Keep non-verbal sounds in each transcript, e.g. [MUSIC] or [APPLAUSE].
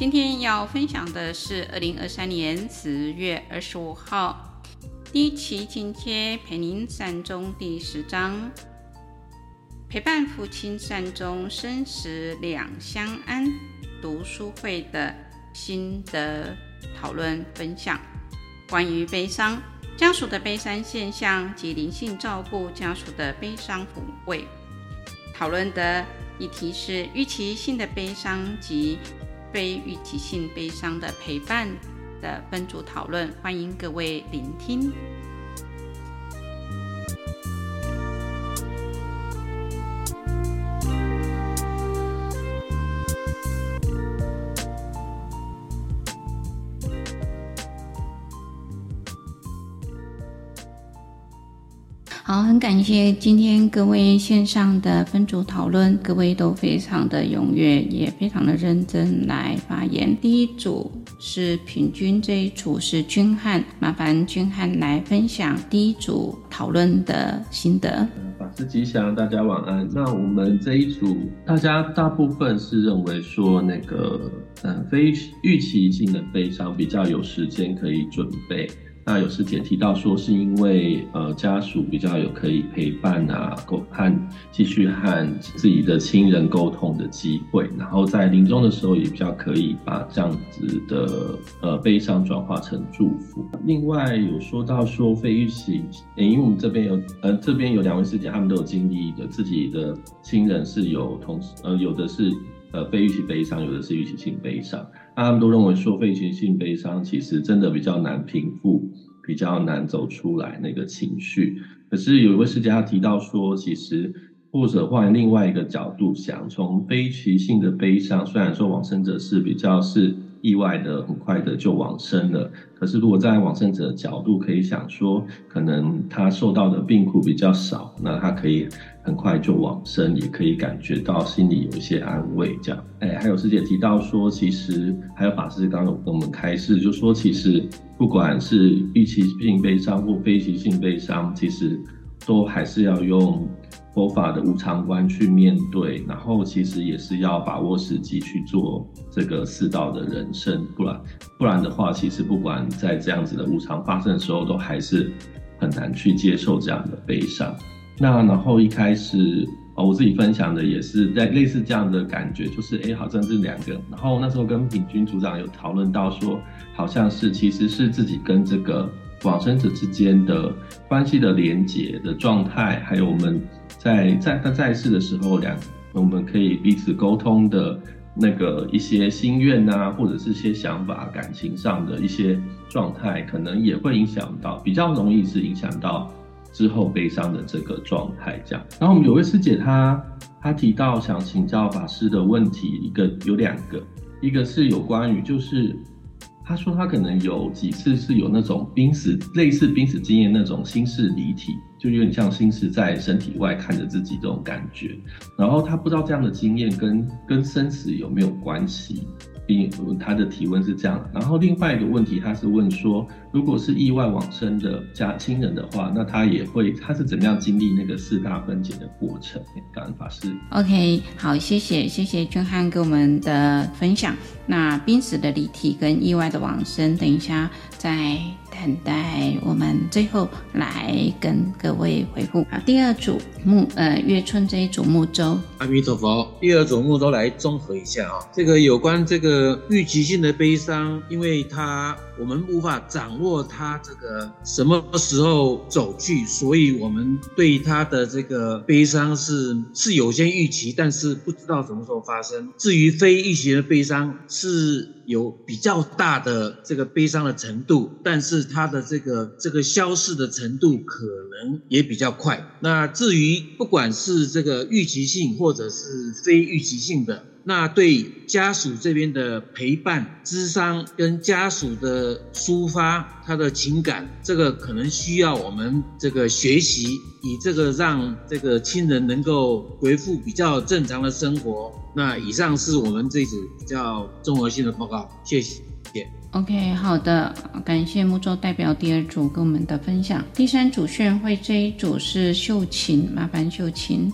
今天要分享的是二零二三年十月二十五号第一期进阶陪您善终第十章，陪伴父亲善终，生死两相安读书会的心得讨论分享。关于悲伤家属的悲伤现象及灵性照顾家属的悲伤抚慰，讨论的议题是预期性的悲伤及。非预期性悲伤的陪伴的分组讨论，欢迎各位聆听。好，很感谢今天各位线上的分组讨论，各位都非常的踊跃，也非常的认真来发言。第一组是平均，这一组是君汉，麻烦君汉来分享第一组讨论的心得。法师吉祥，大家晚安。那我们这一组，大家大部分是认为说，那个嗯，非预期性的悲伤比较有时间可以准备。那有师姐提到说，是因为呃家属比较有可以陪伴啊，沟和继续和自己的亲人沟通的机会，然后在临终的时候也比较可以把这样子的呃悲伤转化成祝福。另外有说到说非预期，因为我们这边有呃这边有两位师姐，他们都有经历的自己的亲人是有同时呃有的是呃非预期悲伤，有的是预期性悲伤。他们都认为说，非预期性悲伤其实真的比较难平复，比较难走出来那个情绪。可是有一位师姐他提到说，其实或者换另外一个角度想，从非预期性的悲伤，虽然说往生者是比较是。意外的很快的就往生了，可是如果在往生者的角度，可以想说，可能他受到的病苦比较少，那他可以很快就往生，也可以感觉到心里有一些安慰。这样，哎，还有师姐提到说，其实还有法师刚刚有跟我们开示，就说其实不管是预期性悲伤或非预期性悲伤，其实都还是要用。佛法的无常观去面对，然后其实也是要把握时机去做这个四道的人生，不然不然的话，其实不管在这样子的无常发生的时候，都还是很难去接受这样的悲伤。那然后一开始啊，我自己分享的也是在类似这样的感觉，就是哎，好像是两个。然后那时候跟品君组长有讨论到说，好像是其实是自己跟这个往生者之间的关系的连结的状态，还有我们。在在他在世的时候，两我们可以彼此沟通的那个一些心愿啊，或者是些想法、感情上的一些状态，可能也会影响到，比较容易是影响到之后悲伤的这个状态。这样，然后我们有位师姐她她提到想请教法师的问题，一个有两个，一个是有关于就是。她说她可能有几次是有那种濒死类似濒死经验那种心事离体，就有点像心思在身体外看着自己这种感觉。然后他不知道这样的经验跟跟生死有没有关系。并他的提问是这样，然后另外一个问题，他是问说，如果是意外往生的家亲人的话，那他也会，他是怎么样经历那个四大分解的过程？感恩法师。OK，好，谢谢，谢谢君汉给我们的分享。那濒死的离体跟意外的往生，等一下再。等待我们最后来跟各位回复。好，第二组木呃月春这一组木舟，阿弥陀佛。第二组木舟来综合一下啊，这个有关这个预期性的悲伤，因为它我们无法掌握它这个什么时候走去，所以我们对它的这个悲伤是是有些预期，但是不知道什么时候发生。至于非预期的悲伤是。有比较大的这个悲伤的程度，但是它的这个这个消逝的程度可能也比较快。那至于不管是这个预期性或者是非预期性的，那对家属这边的陪伴、咨商跟家属的抒发他的情感，这个可能需要我们这个学习，以这个让这个亲人能够回复比较正常的生活。那以上是我们这组比较综合性的报告，谢谢。OK，好的，感谢木舟代表第二组跟我们的分享。第三组宣会这一组是秀琴，麻烦秀琴。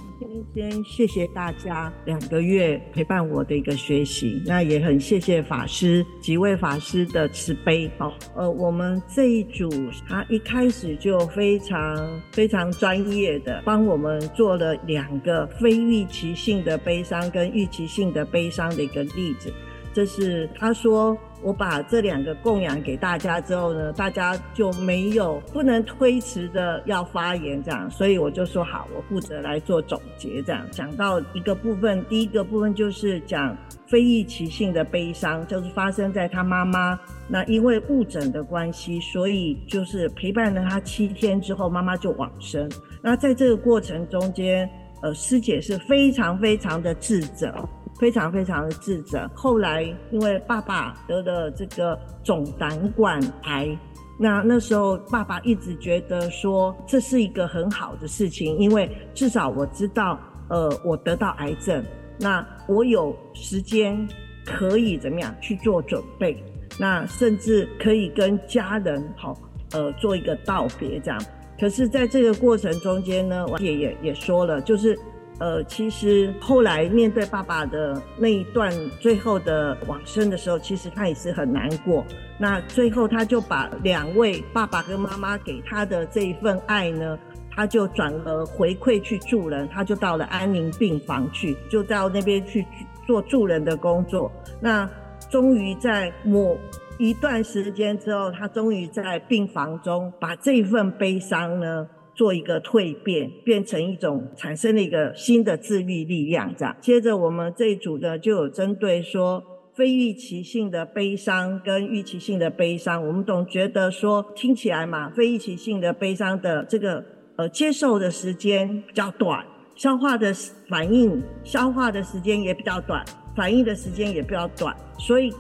先谢谢大家两个月陪伴我的一个学习，那也很谢谢法师几位法师的慈悲。好，呃，我们这一组他一开始就非常非常专业的帮我们做了两个非预期性的悲伤跟预期性的悲伤的一个例子，这是他说。我把这两个供养给大家之后呢，大家就没有不能推辞的要发言这样，所以我就说好，我负责来做总结这样。讲到一个部分，第一个部分就是讲非预期性的悲伤，就是发生在他妈妈那因为误诊的关系，所以就是陪伴了他七天之后，妈妈就往生。那在这个过程中间，呃，师姐是非常非常的自责。非常非常的自责。后来因为爸爸得了这个总胆管癌，那那时候爸爸一直觉得说这是一个很好的事情，因为至少我知道，呃，我得到癌症，那我有时间可以怎么样去做准备，那甚至可以跟家人好，呃，做一个道别这样。可是在这个过程中间呢，我也也也说了，就是。呃，其实后来面对爸爸的那一段最后的往生的时候，其实他也是很难过。那最后他就把两位爸爸跟妈妈给他的这一份爱呢，他就转而回馈去助人，他就到了安宁病房去，就到那边去做助人的工作。那终于在某一段时间之后，他终于在病房中把这份悲伤呢。做一个蜕变，变成一种产生了一个新的自愈力量，这样。接着我们这一组呢，就有针对说非预期性的悲伤跟预期性的悲伤，我们总觉得说听起来嘛，非预期性的悲伤的这个呃接受的时间比较短，消化的反应消化的时间也比较短，反应的时间也比较短，所以。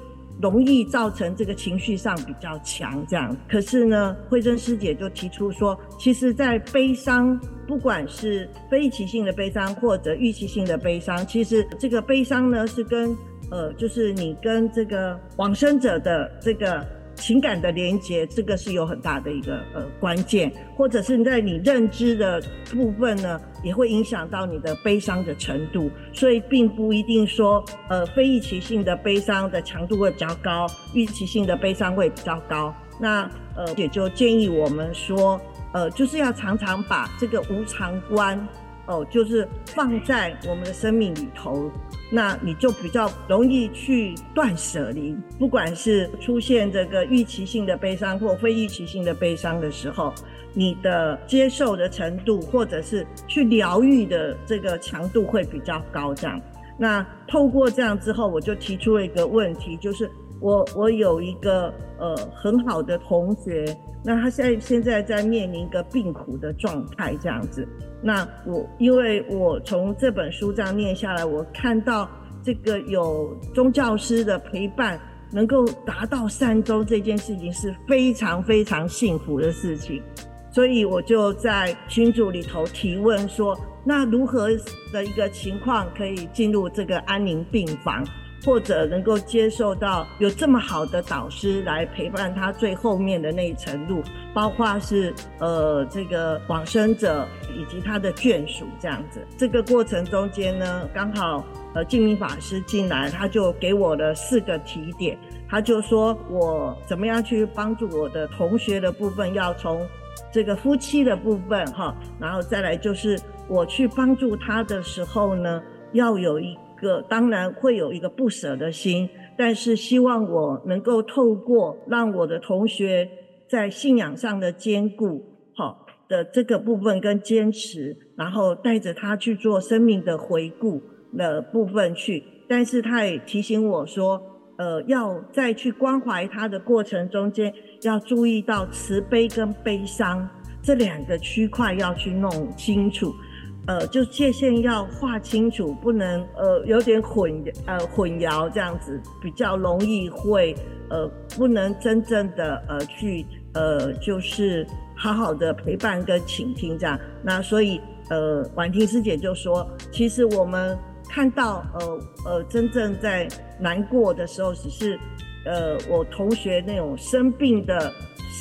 容易造成这个情绪上比较强，这样。可是呢，慧珍师姐就提出说，其实，在悲伤，不管是非预期性的悲伤或者预期性的悲伤，其实这个悲伤呢，是跟呃，就是你跟这个往生者的这个。情感的连接，这个是有很大的一个呃关键，或者是在你认知的部分呢，也会影响到你的悲伤的程度，所以并不一定说呃非预期性的悲伤的强度会比较高，预期性的悲伤会比较高。那呃也就建议我们说，呃就是要常常把这个无常观。哦，就是放在我们的生命里头，那你就比较容易去断舍离。不管是出现这个预期性的悲伤或非预期性的悲伤的时候，你的接受的程度，或者是去疗愈的这个强度会比较高。这样，那透过这样之后，我就提出了一个问题，就是我我有一个呃很好的同学，那他现在现在在面临一个病苦的状态，这样子。那我因为我从这本书这样念下来，我看到这个有宗教师的陪伴，能够达到三周这件事情是非常非常幸福的事情，所以我就在群组里头提问说，那如何的一个情况可以进入这个安宁病房？或者能够接受到有这么好的导师来陪伴他最后面的那一程路，包括是呃这个往生者以及他的眷属这样子。这个过程中间呢，刚好呃净明法师进来，他就给我了四个提点，他就说我怎么样去帮助我的同学的部分，要从这个夫妻的部分哈，然后再来就是我去帮助他的时候呢，要有一。个当然会有一个不舍的心，但是希望我能够透过让我的同学在信仰上的坚固，好，的这个部分跟坚持，然后带着他去做生命的回顾的部分去。但是他也提醒我说，呃，要再去关怀他的过程中间，要注意到慈悲跟悲伤这两个区块要去弄清楚。呃，就界限要划清楚，不能呃有点混呃混淆这样子，比较容易会呃不能真正的呃去呃就是好好的陪伴跟倾听这样。那所以呃婉婷师姐就说，其实我们看到呃呃真正在难过的时候，只是呃我同学那种生病的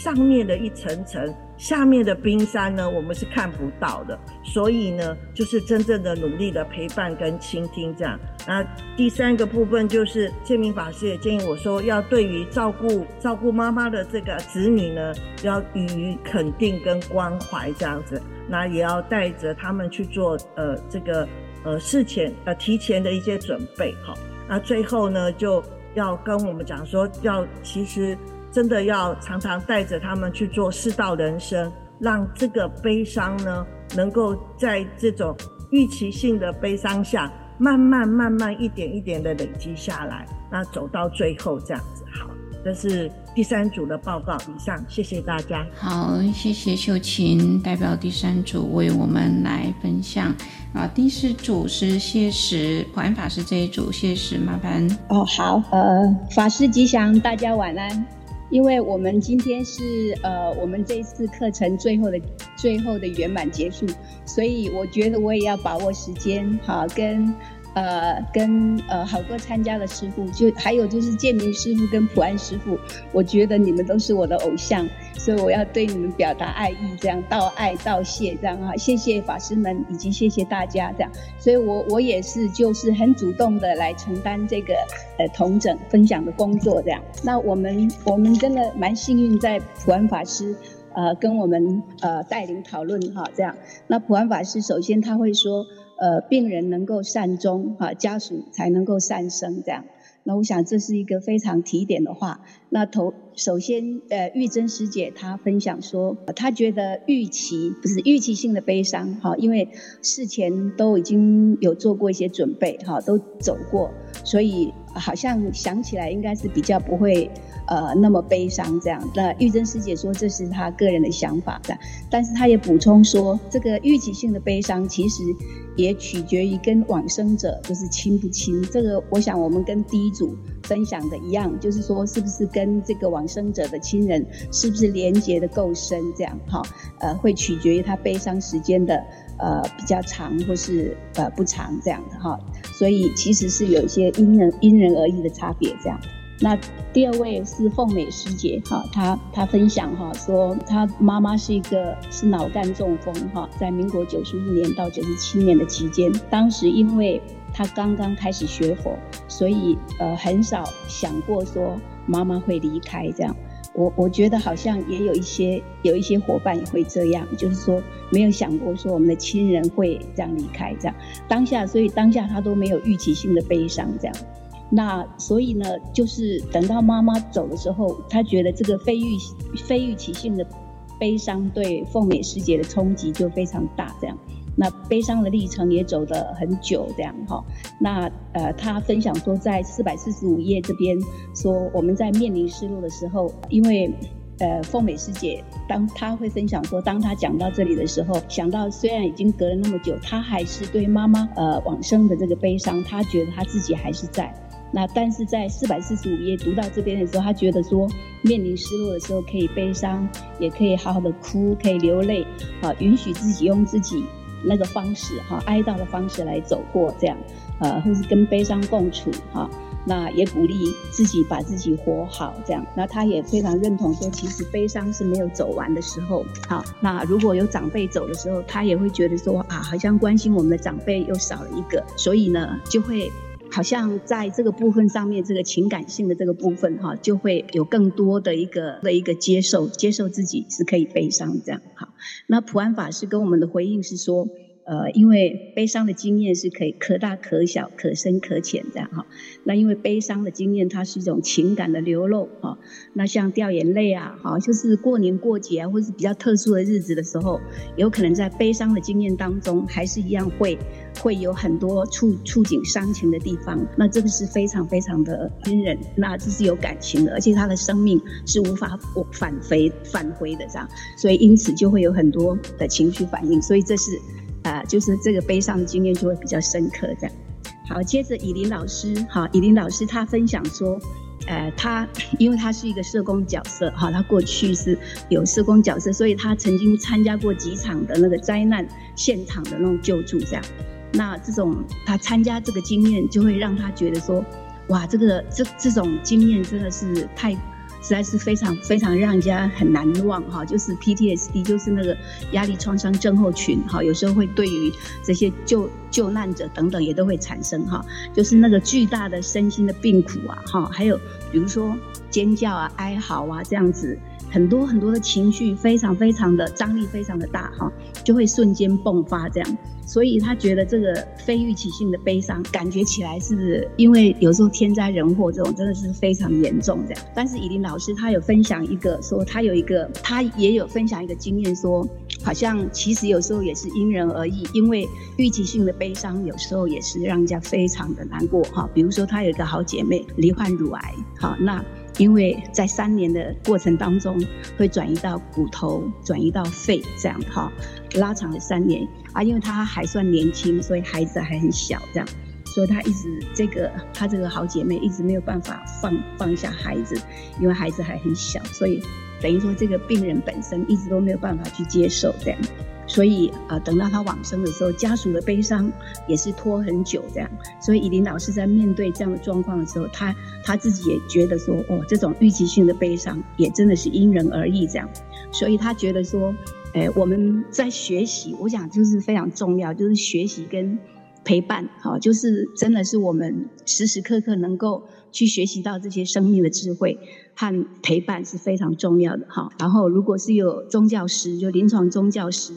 上面的一层层。下面的冰山呢，我们是看不到的，所以呢，就是真正的努力的陪伴跟倾听这样。那第三个部分就是建明法师也建议我说，要对于照顾照顾妈妈的这个子女呢，要予以肯定跟关怀这样子。那也要带着他们去做呃这个呃事前呃提前的一些准备哈。那最后呢，就要跟我们讲说，要其实。真的要常常带着他们去做世道人生，让这个悲伤呢，能够在这种预期性的悲伤下，慢慢慢慢一点一点的累积下来，那走到最后这样子。好，这是第三组的报告。以上，谢谢大家。好，谢谢秀琴代表第三组为我们来分享。啊，第四组是谢石普安法师这一组，谢石麻烦。哦，好，呃，法师吉祥，大家晚安。因为我们今天是呃，我们这次课程最后的最后的圆满结束，所以我觉得我也要把握时间，好跟。呃，跟呃好多参加的师傅，就还有就是建明师傅跟普安师傅，我觉得你们都是我的偶像，所以我要对你们表达爱意，这样道爱道谢，这样哈，谢谢法师们以及谢谢大家，这样，所以我我也是就是很主动的来承担这个呃同整分享的工作，这样。那我们 [LAUGHS] 我们真的蛮幸运，在普安法师呃跟我们呃带领讨论哈，这样。那普安法师首先他会说。呃，病人能够善终，哈，家属才能够善生，这样。那我想这是一个非常提点的话。那头首先，呃，玉珍师姐她分享说，她觉得预期不是预期性的悲伤，哈，因为事前都已经有做过一些准备，哈，都走过，所以好像想起来应该是比较不会。呃，那么悲伤这样，那玉珍师姐说这是她个人的想法的，但是她也补充说，这个预期性的悲伤其实也取决于跟往生者就是亲不亲。这个我想我们跟第一组分享的一样，就是说是不是跟这个往生者的亲人是不是连接的够深，这样哈，呃，会取决于他悲伤时间的呃比较长或是呃不长这样的哈，所以其实是有一些因人因人而异的差别这样。那第二位是凤美师姐，哈，她她分享哈，说她妈妈是一个是脑干中风，哈，在民国九十五年到九十七年的期间，当时因为她刚刚开始学佛，所以呃很少想过说妈妈会离开这样。我我觉得好像也有一些有一些伙伴也会这样，就是说没有想过说我们的亲人会这样离开这样。当下所以当下她都没有预期性的悲伤这样。那所以呢，就是等到妈妈走的时候，她觉得这个非预非预期性的悲伤对凤美师姐的冲击就非常大，这样。那悲伤的历程也走得很久，这样哈。那呃，她分享说，在四百四十五页这边说，我们在面临失落的时候，因为呃，凤美师姐当她会分享说，当她讲到这里的时候，想到虽然已经隔了那么久，她还是对妈妈呃往生的这个悲伤，她觉得她自己还是在。那但是在四百四十五页读到这边的时候，他觉得说，面临失落的时候可以悲伤，也可以好好的哭，可以流泪，啊，允许自己用自己那个方式，哈，哀悼的方式来走过这样，呃，或是跟悲伤共处，哈，那也鼓励自己把自己活好这样。那他也非常认同说，其实悲伤是没有走完的时候，好，那如果有长辈走的时候，他也会觉得说，啊，好像关心我们的长辈又少了一个，所以呢，就会。好像在这个部分上面，这个情感性的这个部分哈，就会有更多的一个的一个接受，接受自己是可以悲伤这样。好，那普安法师跟我们的回应是说。呃，因为悲伤的经验是可以可大可小、可深可浅这样哈。那因为悲伤的经验，它是一种情感的流露哈。那像掉眼泪啊，哈，就是过年过节啊，或是比较特殊的日子的时候，有可能在悲伤的经验当中，还是一样会会有很多触触景伤情的地方。那这个是非常非常的亲人，那这是有感情的，而且他的生命是无法返回返回的这样。所以因此就会有很多的情绪反应。所以这是。呃，就是这个悲伤的经验就会比较深刻。这样，好，接着以琳老师，哈，以琳老师他分享说，呃，他因为他是一个社工角色，哈，他过去是有社工角色，所以他曾经参加过几场的那个灾难现场的那种救助，这样，那这种他参加这个经验，就会让他觉得说，哇，这个这这种经验真的是太。实在是非常非常让人家很难忘哈，就是 PTSD，就是那个压力创伤症候群哈，有时候会对于这些救救难者等等也都会产生哈，就是那个巨大的身心的病苦啊哈，还有比如说尖叫啊、哀嚎啊这样子，很多很多的情绪非常非常的张力非常的大哈，就会瞬间迸发这样。所以他觉得这个非预期性的悲伤，感觉起来是因为有时候天灾人祸这种真的是非常严重这样。但是以琳老师他有分享一个说，他有一个他也有分享一个经验说，好像其实有时候也是因人而异，因为预期性的悲伤有时候也是让人家非常的难过哈。比如说他有一个好姐妹罹患乳癌，好那。因为在三年的过程当中，会转移到骨头，转移到肺，这样哈，拉长了三年啊。因为他还算年轻，所以孩子还很小，这样，所以他一直这个他这个好姐妹一直没有办法放放下孩子，因为孩子还很小，所以等于说这个病人本身一直都没有办法去接受这样。所以、呃，等到他往生的时候，家属的悲伤也是拖很久这样。所以以琳老师在面对这样的状况的时候，他他自己也觉得说，哦，这种预期性的悲伤也真的是因人而异这样。所以他觉得说，诶，我们在学习，我想就是非常重要，就是学习跟陪伴，好，就是真的是我们时时刻刻能够去学习到这些生命的智慧和陪伴是非常重要的哈。然后如果是有宗教师，就临床宗教师。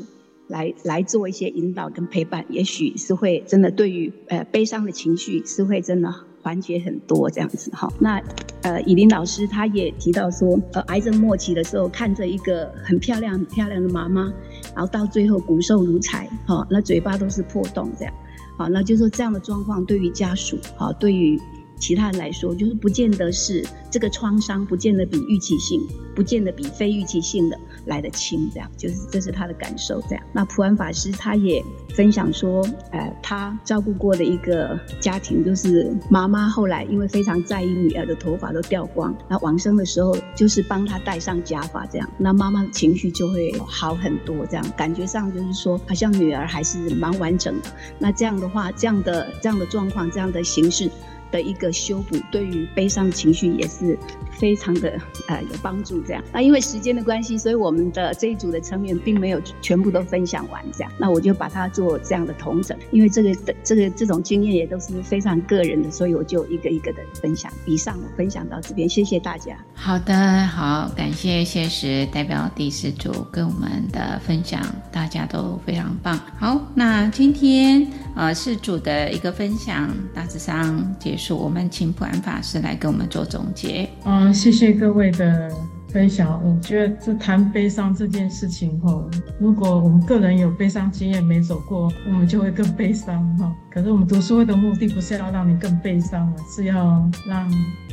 来来做一些引导跟陪伴，也许是会真的对于呃悲伤的情绪是会真的缓解很多这样子哈。那呃以琳老师她也提到说，呃癌症末期的时候看着一个很漂亮很漂亮的妈妈，然后到最后骨瘦如柴，哈，那嘴巴都是破洞这样，好，那就是说这样的状况对于家属，哈，对于。其他人来说，就是不见得是这个创伤，不见得比预期性，不见得比非预期性的来得轻，这样就是这是他的感受。这样，那普安法师他也分享说，呃，他照顾过的一个家庭，就是妈妈后来因为非常在意女儿的头发都掉光，那往生的时候就是帮她戴上假发，这样，那妈妈的情绪就会好很多，这样感觉上就是说好像女儿还是蛮完整的。那这样的话，这样的这样的状况，这样的形式。的一个修补，对于悲伤情绪也是非常的呃有帮助。这样，那因为时间的关系，所以我们的这一组的成员并没有全部都分享完。这样，那我就把它做这样的同整。因为这个的这个这种经验也都是非常个人的，所以我就一个一个的分享。以上我分享到这边，谢谢大家。好的，好，感谢谢时代表第四组跟我们的分享，大家都非常棒。好，那今天呃四组的一个分享大致上结束。我们请普安法师来跟我们做总结。嗯，谢谢各位的分享。我觉得这谈悲伤这件事情，哈，如果我们个人有悲伤经验没走过，我们就会更悲伤，哈。可是我们读书会的目的不是要让你更悲伤，是要让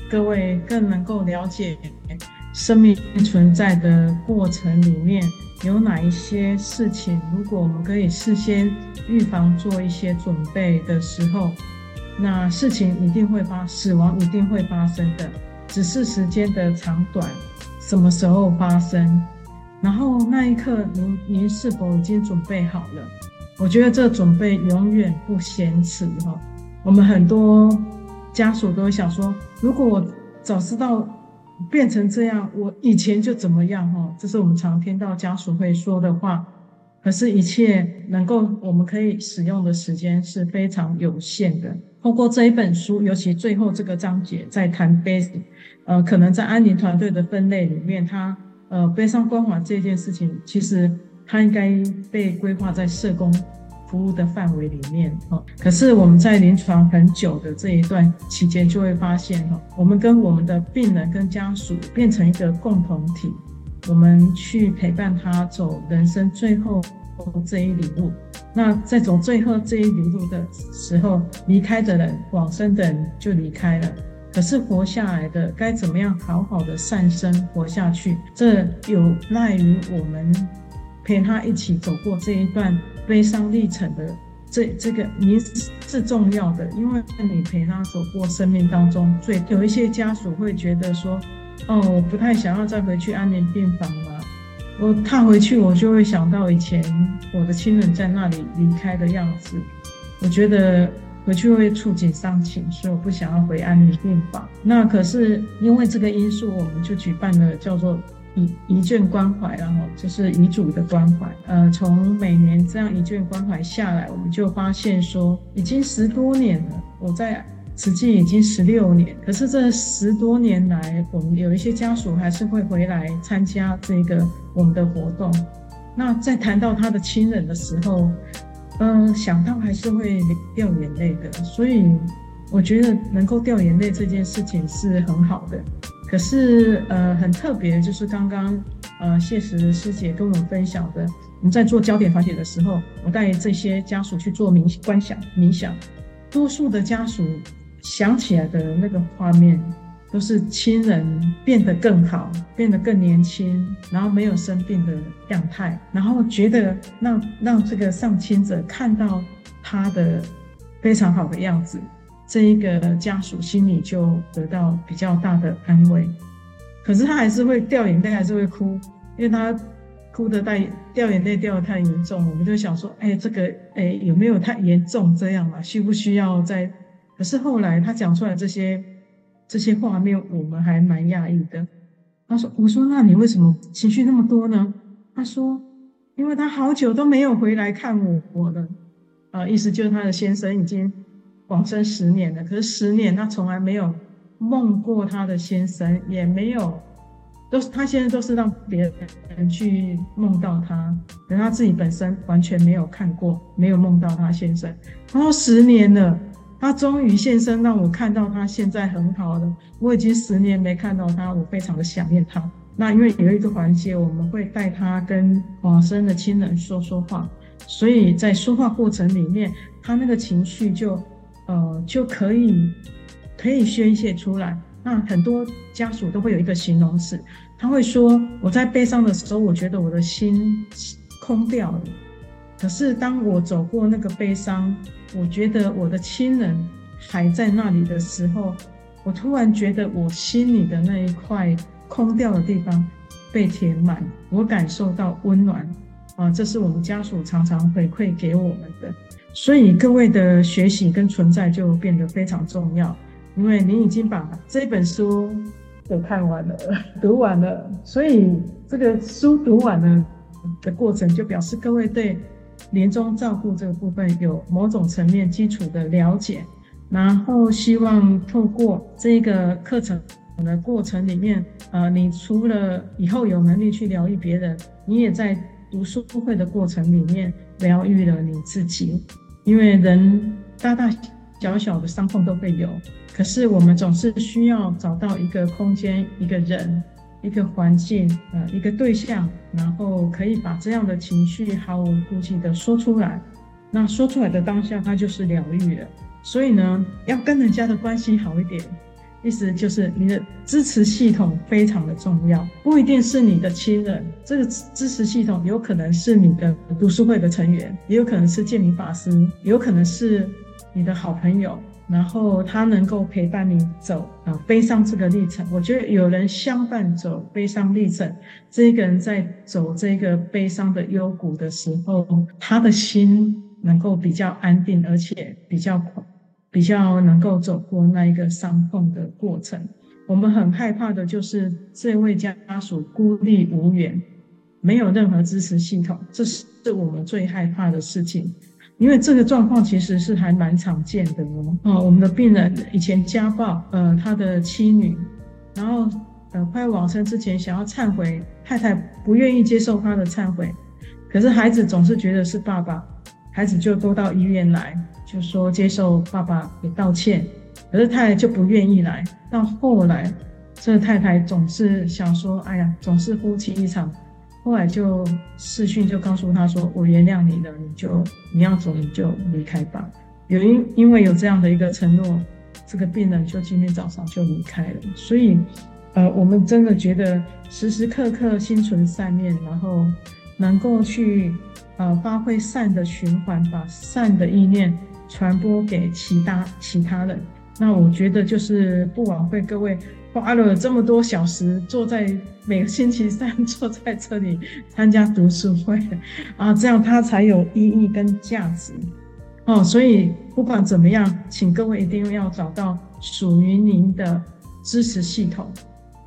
各位更能够了解生命存在的过程里面有哪一些事情，如果我们可以事先预防做一些准备的时候。那事情一定会发，死亡一定会发生的，只是时间的长短，什么时候发生，然后那一刻您您是否已经准备好了？我觉得这准备永远不嫌迟哈。我们很多家属都想说，如果我早知道变成这样，我以前就怎么样哈？这是我们常听到家属会说的话。可是，一切能够我们可以使用的时间是非常有限的。透过这一本书，尤其最后这个章节在谈 base，，呃，可能在安宁团队的分类里面，它呃悲伤关怀这件事情，其实它应该被规划在社工服务的范围里面。哈，可是我们在临床很久的这一段期间，就会发现哈，我们跟我们的病人跟家属变成一个共同体。我们去陪伴他走人生最后这一里路。那在走最后这一里路的时候，离开的人、往生的人就离开了。可是活下来的，该怎么样好好的善生活下去？这有赖于我们陪他一起走过这一段悲伤历程的这这个你是重要的，因为你陪他走过生命当中最有一些家属会觉得说，哦，我不太想要再回去安宁病房了。我踏回去，我就会想到以前我的亲人在那里离开的样子。我觉得回去会触景伤情，所以我不想要回安宁病房。那可是因为这个因素，我们就举办了叫做遗遗眷关怀，然后就是遗嘱的关怀。呃，从每年这样遗眷关怀下来，我们就发现说，已经十多年了。我在。实际已经十六年，可是这十多年来，我们有一些家属还是会回来参加这个我们的活动。那在谈到他的亲人的时候，嗯、想到还是会掉眼泪的。所以我觉得能够掉眼泪这件事情是很好的。可是呃，很特别，就是刚刚呃谢石师姐跟我们分享的，我们在做焦点团体的时候，我带这些家属去做冥观想冥想，多数的家属。想起来的那个画面，都是亲人变得更好，变得更年轻，然后没有生病的样态，然后觉得让让这个上亲者看到他的非常好的样子，这一个家属心里就得到比较大的安慰。可是他还是会掉眼泪，还是会哭，因为他哭得太掉眼泪掉得太严重，我们就想说，哎，这个哎有没有太严重这样嘛？需不需要再？可是后来他讲出来这些这些画面，我们还蛮讶异的。他说：“我说，那你为什么情绪那么多呢？”他说：“因为他好久都没有回来看我我了。”啊，意思就是他的先生已经往生十年了，可是十年他从来没有梦过他的先生，也没有都是他现在都是让别人去梦到他，可他自己本身完全没有看过，没有梦到他先生。他说十年了。他终于现身，让我看到他现在很好了。我已经十年没看到他，我非常的想念他。那因为有一个环节，我们会带他跟往生的亲人说说话，所以在说话过程里面，他那个情绪就呃就可以可以宣泄出来。那很多家属都会有一个形容词，他会说：“我在悲伤的时候，我觉得我的心空掉了。可是当我走过那个悲伤。”我觉得我的亲人还在那里的时候，我突然觉得我心里的那一块空掉的地方被填满，我感受到温暖啊！这是我们家属常常回馈给我们的，所以各位的学习跟存在就变得非常重要，因为你已经把这本书都看完了，读完了，所以这个书读完了的过程就表示各位对。临终照顾这个部分有某种层面基础的了解，然后希望透过这个课程的过程里面，呃，你除了以后有能力去疗愈别人，你也在读书会的过程里面疗愈了你自己。因为人大大小小的伤痛都会有，可是我们总是需要找到一个空间，一个人。一个环境，呃，一个对象，然后可以把这样的情绪毫无顾忌的说出来。那说出来的当下，它就是疗愈了。所以呢，要跟人家的关系好一点，意思就是你的支持系统非常的重要，不一定是你的亲人，这个支持系统有可能是你的读书会的成员，也有可能是建明法师，也有可能是你的好朋友。然后他能够陪伴你走啊悲伤这个历程，我觉得有人相伴走悲伤历程，这个人在走这个悲伤的幽谷的时候，他的心能够比较安定，而且比较比较能够走过那一个伤痛的过程。我们很害怕的就是这位家属孤立无援，没有任何支持系统，这是我们最害怕的事情。因为这个状况其实是还蛮常见的哦。啊，我们的病人以前家暴，呃，他的妻女，然后呃，快往生之前想要忏悔，太太不愿意接受他的忏悔，可是孩子总是觉得是爸爸，孩子就都到医院来，就说接受爸爸的道歉，可是太太就不愿意来。到后来，这个太太总是想说，哎呀，总是夫妻一场。后来就视讯就告诉他说：“我原谅你了，你就你要走你就离开吧。”有因因为有这样的一个承诺，这个病人就今天早上就离开了。所以，呃，我们真的觉得时时刻刻心存善念，然后能够去呃发挥善的循环，把善的意念传播给其他其他人。那我觉得就是不枉费各位花了这么多小时，坐在每个星期三坐在这里参加读书会啊，这样它才有意义跟价值哦。所以不管怎么样，请各位一定要找到属于您的支持系统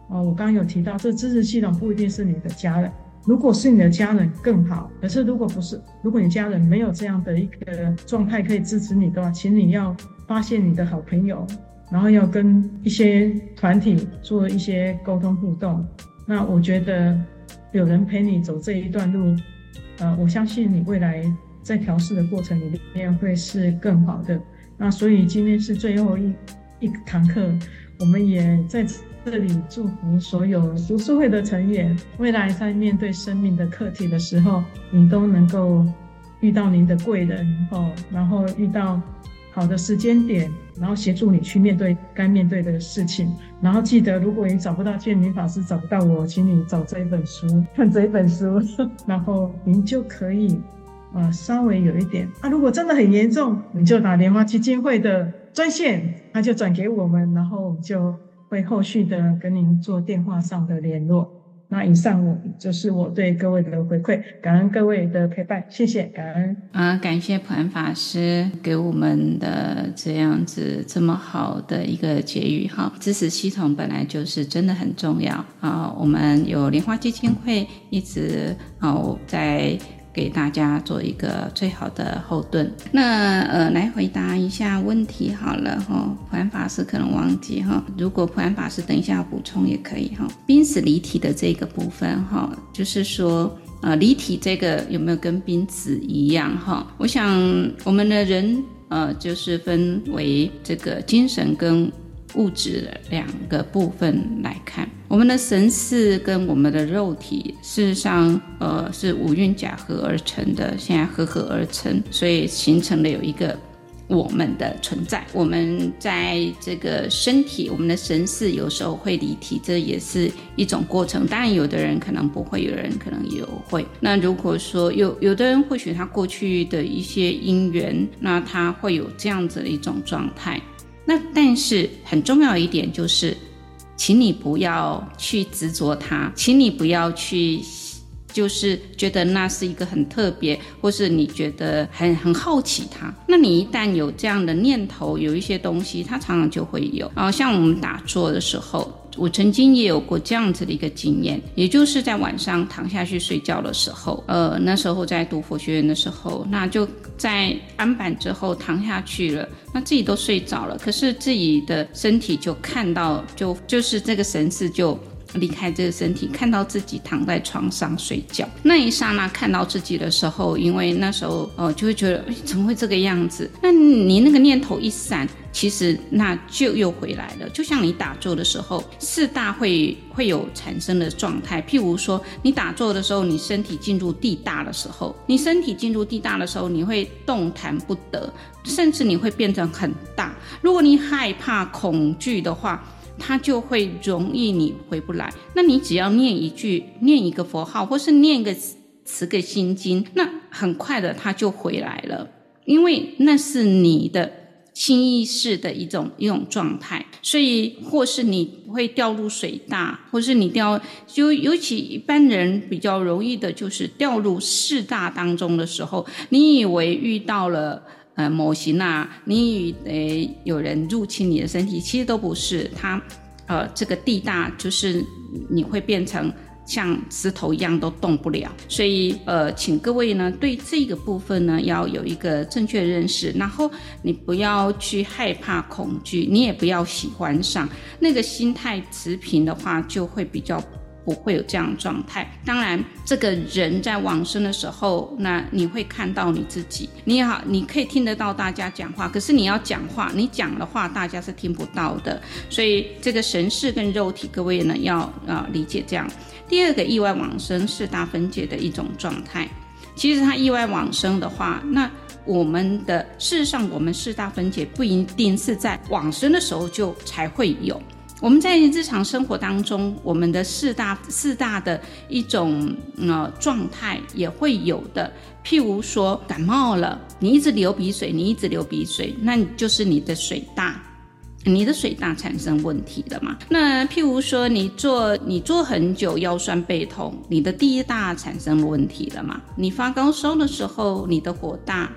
哦。我刚刚有提到，这支持系统不一定是你的家人，如果是你的家人更好。可是如果不是，如果你家人没有这样的一个状态可以支持你的话，请你要。发现你的好朋友，然后要跟一些团体做一些沟通互动。那我觉得有人陪你走这一段路，呃，我相信你未来在调试的过程里面会是更好的。那所以今天是最后一一堂课，我们也在这里祝福所有读书会的成员，未来在面对生命的课题的时候，你都能够遇到您的贵人哦，然后遇到。好的时间点，然后协助你去面对该面对的事情。然后记得，如果你找不到建明法师，找不到我，请你找这一本书，看这一本书，[LAUGHS] 然后您就可以，呃，稍微有一点啊。如果真的很严重，你就打莲花基金会的专线，他就转给我们，然后就会后续的跟您做电话上的联络。那以上就是我对各位的回馈，感恩各位的陪伴，谢谢，感恩啊，感谢普安法师给我们的这样子这么好的一个结语哈，支持系统本来就是真的很重要啊，我们有莲花基金会一直啊在。给大家做一个最好的后盾。那呃，来回答一下问题好了哈。普安法师可能忘记哈，如果普安法师等一下补充也可以哈。濒死离体的这个部分哈，就是说呃，离体这个有没有跟濒死一样哈？我想我们的人呃，就是分为这个精神跟。物质两个部分来看，我们的神识跟我们的肉体，事实上，呃，是五蕴假合而成的，现在合合而成，所以形成了有一个我们的存在。我们在这个身体，我们的神识有时候会离体，这也是一种过程。当然，有的人可能不会，有人可能也会。那如果说有有的人，或许他过去的一些因缘，那他会有这样子的一种状态。那但是很重要一点就是，请你不要去执着它，请你不要去，就是觉得那是一个很特别，或是你觉得很很好奇它。那你一旦有这样的念头，有一些东西，它常常就会有。啊，像我们打坐的时候。我曾经也有过这样子的一个经验，也就是在晚上躺下去睡觉的时候，呃，那时候在读佛学院的时候，那就在安板之后躺下去了，那自己都睡着了，可是自己的身体就看到，就就是这个神识就。离开这个身体，看到自己躺在床上睡觉，那一刹那看到自己的时候，因为那时候哦，就会觉得，怎么会这个样子？那你那个念头一闪，其实那就又回来了。就像你打坐的时候，四大会会有产生的状态。譬如说，你打坐的时候，你身体进入地大的时候，你身体进入地大的时候，你会动弹不得，甚至你会变成很大。如果你害怕、恐惧的话，它就会容易你回不来。那你只要念一句、念一个佛号，或是念一个词个心经，那很快的它就回来了。因为那是你的心意识的一种一种状态，所以或是你会掉入水大，或是你掉，就尤其一般人比较容易的就是掉入四大当中的时候，你以为遇到了。呃，模型啊，你以为有人入侵你的身体，其实都不是。它，呃，这个地大就是你会变成像石头一样都动不了。所以，呃，请各位呢对这个部分呢要有一个正确认识，然后你不要去害怕恐惧，你也不要喜欢上。那个心态持平的话，就会比较。不会有这样的状态。当然，这个人在往生的时候，那你会看到你自己。你好，你可以听得到大家讲话，可是你要讲话，你讲的话大家是听不到的。所以，这个神识跟肉体，各位呢要啊、呃、理解这样。第二个意外往生四大分解的一种状态。其实他意外往生的话，那我们的事实上，我们四大分解不一定是在往生的时候就才会有。我们在日常生活当中，我们的四大四大的一种呃状态也会有的。譬如说感冒了，你一直流鼻水，你一直流鼻水，那你就是你的水大，你的水大产生问题了嘛。那譬如说你坐你坐很久腰酸背痛，你的第一大产生问题了嘛。你发高烧的时候，你的火大，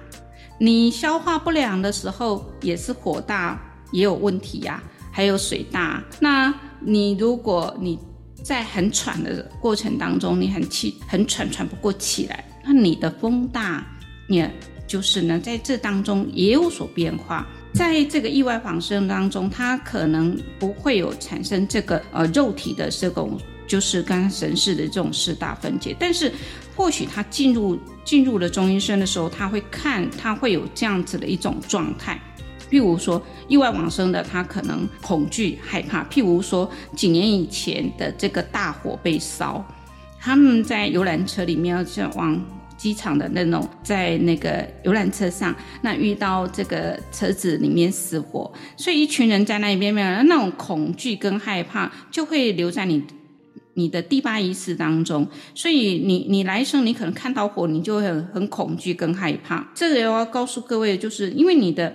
你消化不良的时候也是火大，也有问题呀、还有水大，那你如果你在很喘的过程当中，你很气很喘喘不过气来，那你的风大，也就是呢，在这当中也有所变化。在这个意外仿生当中，它可能不会有产生这个呃肉体的这种，就是刚刚神识的这种四大分解，但是或许他进入进入了中医生的时候，他会看他会有这样子的一种状态。譬如说意外往生的，他可能恐惧害怕。譬如说几年以前的这个大火被烧，他们在游览车里面要往机场的那种，在那个游览车上，那遇到这个车子里面失火，所以一群人在那边面，那种恐惧跟害怕就会留在你你的第八意识当中。所以你你来生你可能看到火，你就会很很恐惧跟害怕。这个要告诉各位，就是因为你的。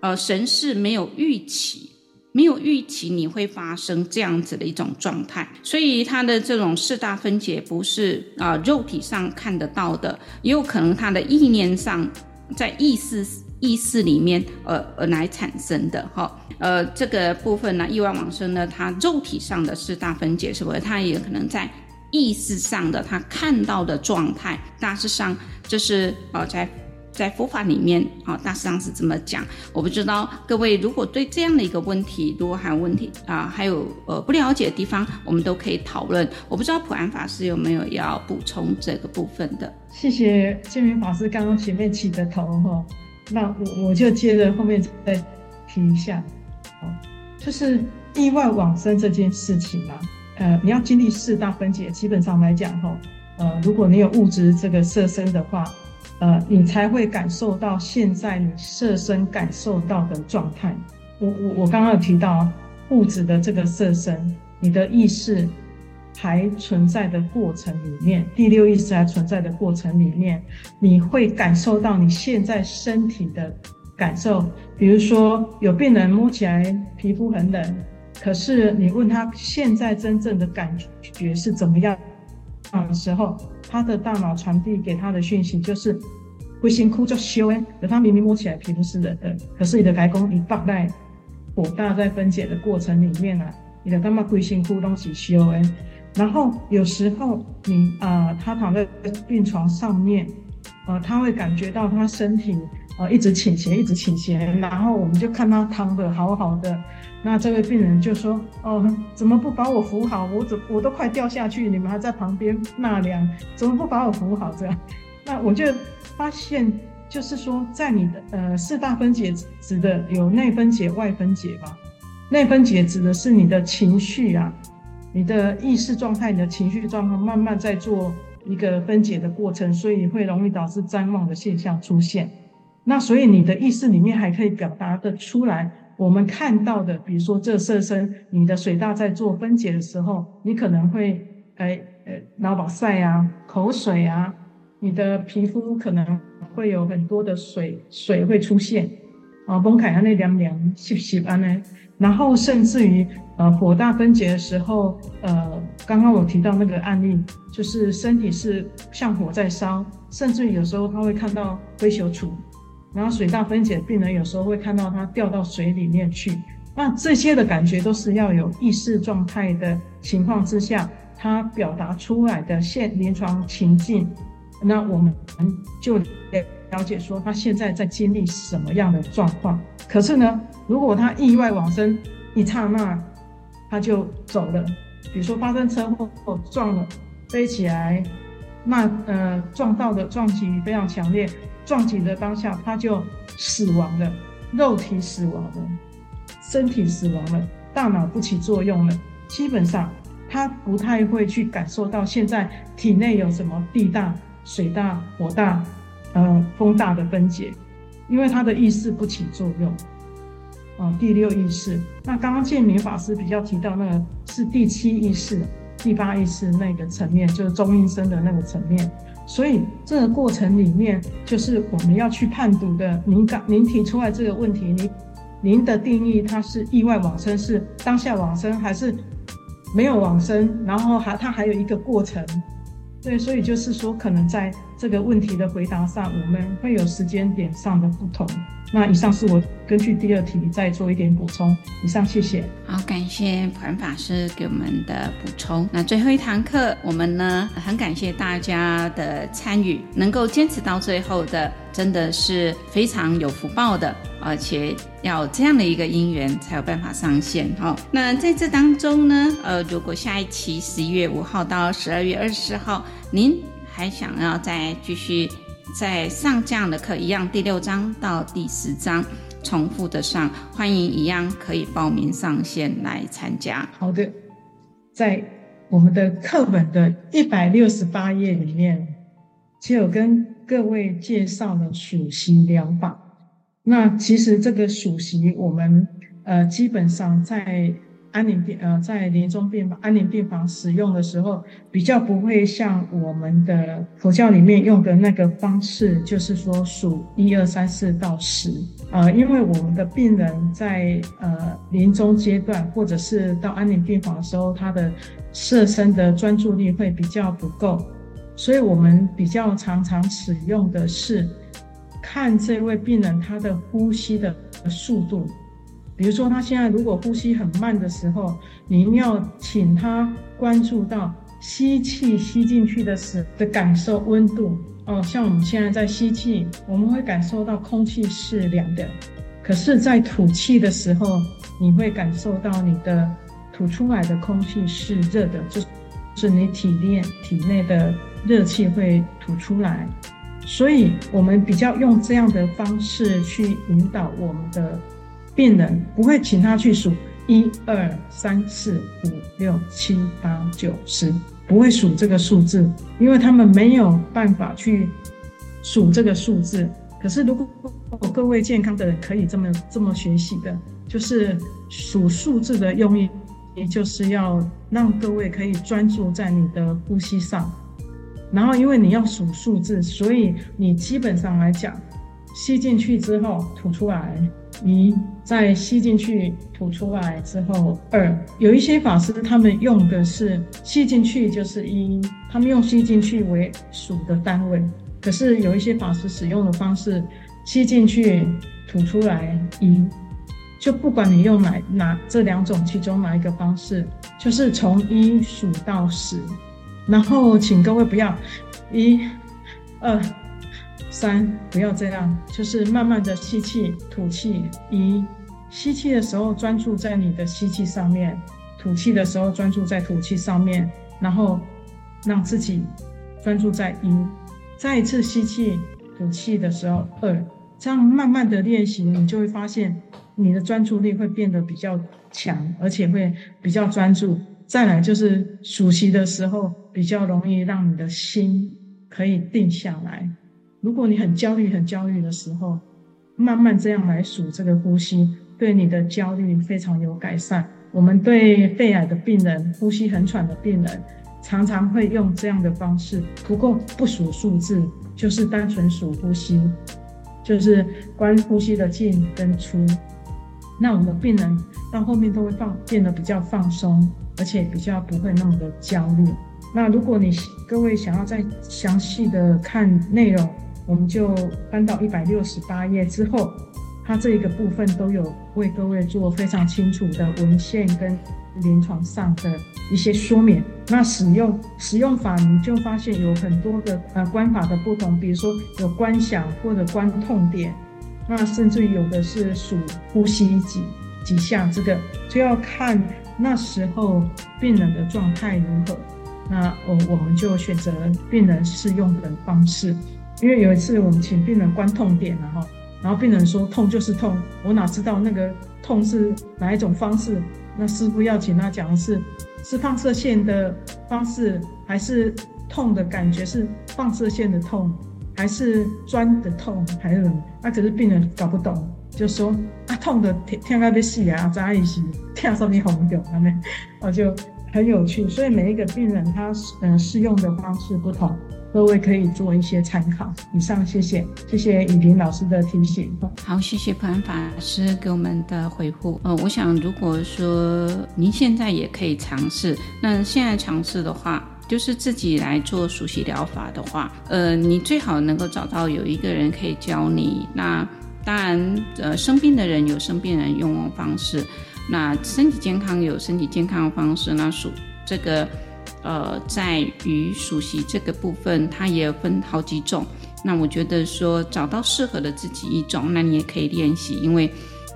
呃，神是没有预期，没有预期你会发生这样子的一种状态，所以它的这种四大分解不是啊、呃、肉体上看得到的，也有可能它的意念上，在意识意识里面呃而来产生的哈。呃，这个部分呢，意外往生呢，它肉体上的四大分解是不是？它也可能在意识上的他看到的状态，大致上这是呃在。在佛法里面啊，大师上是这么讲。我不知道各位如果对这样的一个问题，如果还有问题啊，还有呃不了解的地方，我们都可以讨论。我不知道普安法师有没有要补充这个部分的。谢谢建明法师刚刚前面起的头哈，那我我就接着后面再提一下。哦，就是意外往生这件事情嘛，呃，你要经历四大分解，基本上来讲哈，呃，如果你有物质这个色身的话。呃，你才会感受到现在你色身感受到的状态。我我我刚刚有提到物质的这个色身，你的意识还存在的过程里面，第六意识还存在的过程里面，你会感受到你现在身体的感受。比如说，有病人摸起来皮肤很冷，可是你问他现在真正的感觉是怎么样的时候。他的大脑传递给他的讯息就是，会先哭就修哎，可他明明摸起来皮肤是冷的，可是你的开工你放在火大在分解的过程里面啊，你的干嘛会先哭东西修哎，然后有时候你啊、呃，他躺在病床上面，呃，他会感觉到他身体。呃，一直倾斜，一直倾斜，然后我们就看他躺得好好的。那这位病人就说：“哦，怎么不把我扶好？我怎我都快掉下去，你们还在旁边纳凉，怎么不把我扶好？”这样，那我就发现，就是说，在你的呃四大分解指的有内分解、外分解吧。内分解指的是你的情绪啊，你的意识状态、你的情绪状况慢慢在做一个分解的过程，所以会容易导致谵妄的现象出现。那所以你的意识里面还可以表达得出来，我们看到的，比如说这色身，你的水大在做分解的时候，你可能会，哎，呃，脑宝赛啊，口水啊，你的皮肤可能会有很多的水，水会出现，啊，崩开啊，那凉凉湿湿啊呢，然后甚至于，呃，火大分解的时候，呃，刚刚我提到那个案例，就是身体是像火在烧，甚至于有时候他会看到灰球处。然后水大分解病人有时候会看到他掉到水里面去，那这些的感觉都是要有意识状态的情况之下，他表达出来的现临床情境，那我们就了解说他现在在经历什么样的状况。可是呢，如果他意外往生一刹那他就走了，比如说发生车祸撞了飞起来，那呃撞到的撞击非常强烈。撞击的当下，他就死亡了，肉体死亡了，身体死亡了，大脑不起作用了。基本上，他不太会去感受到现在体内有什么地大、水大、火大、呃风大的分解，因为他的意识不起作用。哦，第六意识。那刚刚建明法师比较提到那个是第七意识、第八意识那个层面，就是中阴身的那个层面。所以这个过程里面，就是我们要去判读的。您刚您提出来这个问题，您您的定义它是意外往生，是当下往生，还是没有往生？然后还它还有一个过程。对，所以就是说，可能在这个问题的回答上，我们会有时间点上的不同。那以上是我根据第二题再做一点补充。以上，谢谢。好，感谢普安法师给我们的补充。那最后一堂课，我们呢很感谢大家的参与，能够坚持到最后的，真的是非常有福报的，而且要这样的一个因缘才有办法上线。好，那在这当中呢，呃，如果下一期十一月五号到十二月二十四号，您还想要再继续再上这样的课，一样第六章到第十章重复的上，欢迎一样可以报名上线来参加。好的，在我们的课本的一百六十八页里面，就有跟各位介绍了数息疗法。那其实这个数息，我们呃基本上在。安宁病呃，在临终病房、安宁病房使用的时候，比较不会像我们的佛教里面用的那个方式，就是说数一二三四到十。呃，因为我们的病人在呃临终阶段，或者是到安宁病房的时候，他的摄身的专注力会比较不够，所以我们比较常常使用的是看这位病人他的呼吸的速度。比如说，他现在如果呼吸很慢的时候，你一定要请他关注到吸气吸进去的时的感受温度哦。像我们现在在吸气，我们会感受到空气是凉的，可是，在吐气的时候，你会感受到你的吐出来的空气是热的，就是你体内体内的热气会吐出来。所以，我们比较用这样的方式去引导我们的。病人不会请他去数一二三四五六七八九十，不会数这个数字，因为他们没有办法去数这个数字。可是如果各位健康的人可以这么这么学习的，就是数数字的用意，也就是要让各位可以专注在你的呼吸上。然后因为你要数数字，所以你基本上来讲，吸进去之后吐出来。一，在吸进去，吐出来之后，二，有一些法师他们用的是吸进去就是一，他们用吸进去为数的单位。可是有一些法师使用的方式，吸进去，吐出来一，就不管你用哪哪这两种其中哪一个方式，就是从一数到十，然后请各位不要一，二。三，不要这样，就是慢慢的吸气、吐气。一，吸气的时候专注在你的吸气上面，吐气的时候专注在吐气上面，然后让自己专注在一。再一次吸气、吐气的时候，二，这样慢慢的练习，你就会发现你的专注力会变得比较强，而且会比较专注。再来就是数息的时候，比较容易让你的心可以定下来。如果你很焦虑、很焦虑的时候，慢慢这样来数这个呼吸，对你的焦虑非常有改善。我们对肺癌的病人、呼吸很喘的病人，常常会用这样的方式。不过不数数字，就是单纯数呼吸，就是观呼吸的进跟出。那我们的病人到后面都会放变得比较放松，而且比较不会那么的焦虑。那如果你各位想要再详细的看内容，我们就翻到一百六十八页之后，它这一个部分都有为各位做非常清楚的文献跟临床上的一些说明。那使用使用法，你就发现有很多的呃观法的不同，比如说有观想或者观痛点，那甚至有的是数呼吸几几下，这个就要看那时候病人的状态如何。那我我们就选择病人适用的方式。因为有一次我们请病人观痛点，然后，然后病人说痛就是痛，我哪知道那个痛是哪一种方式？那师傅要请他讲的是，是放射线的方式，还是痛的感觉是放射线的痛，还是钻的痛，还是什么？那可是病人搞不懂，就说啊痛的天天该被死啊，扎一些，天上面红掉，他们哦就很有趣。所以每一个病人他嗯适用的方式不同。各位可以做一些参考。以上，谢谢，谢谢雨婷老师的提醒。好，谢谢普安法师给我们的回复。呃，我想如果说您现在也可以尝试，那现在尝试的话，就是自己来做熟悉疗法的话，呃，你最好能够找到有一个人可以教你。那当然，呃，生病的人有生病人用方式，那身体健康有身体健康的方式，那属这个。呃，在于熟悉这个部分，它也分好几种。那我觉得说找到适合的自己一种，那你也可以练习，因为，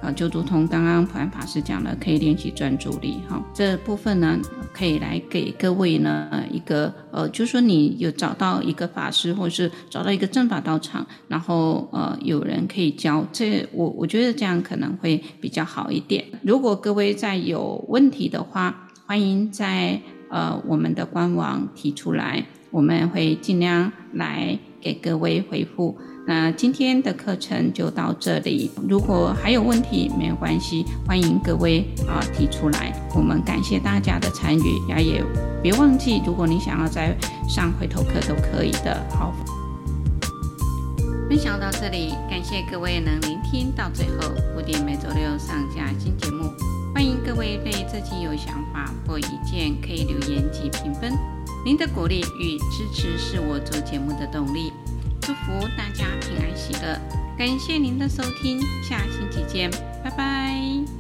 呃，就如同刚刚普安法师讲的，可以练习专注力。哈，这部分呢，可以来给各位呢一个，呃，就说你有找到一个法师，或者是找到一个正法道场，然后呃有人可以教，这我我觉得这样可能会比较好一点。如果各位在有问题的话，欢迎在。呃，我们的官网提出来，我们会尽量来给各位回复。那今天的课程就到这里，如果还有问题，没有关系，欢迎各位啊提出来。我们感谢大家的参与，呀也别忘记，如果你想要再上回头课都可以的。好，分享到这里，感谢各位能聆听到最后。固定每周六上架新节目。欢迎各位对自己有想法或意见，可以留言及评分。您的鼓励与支持是我做节目的动力。祝福大家平安喜乐，感谢您的收听，下星期见，拜拜。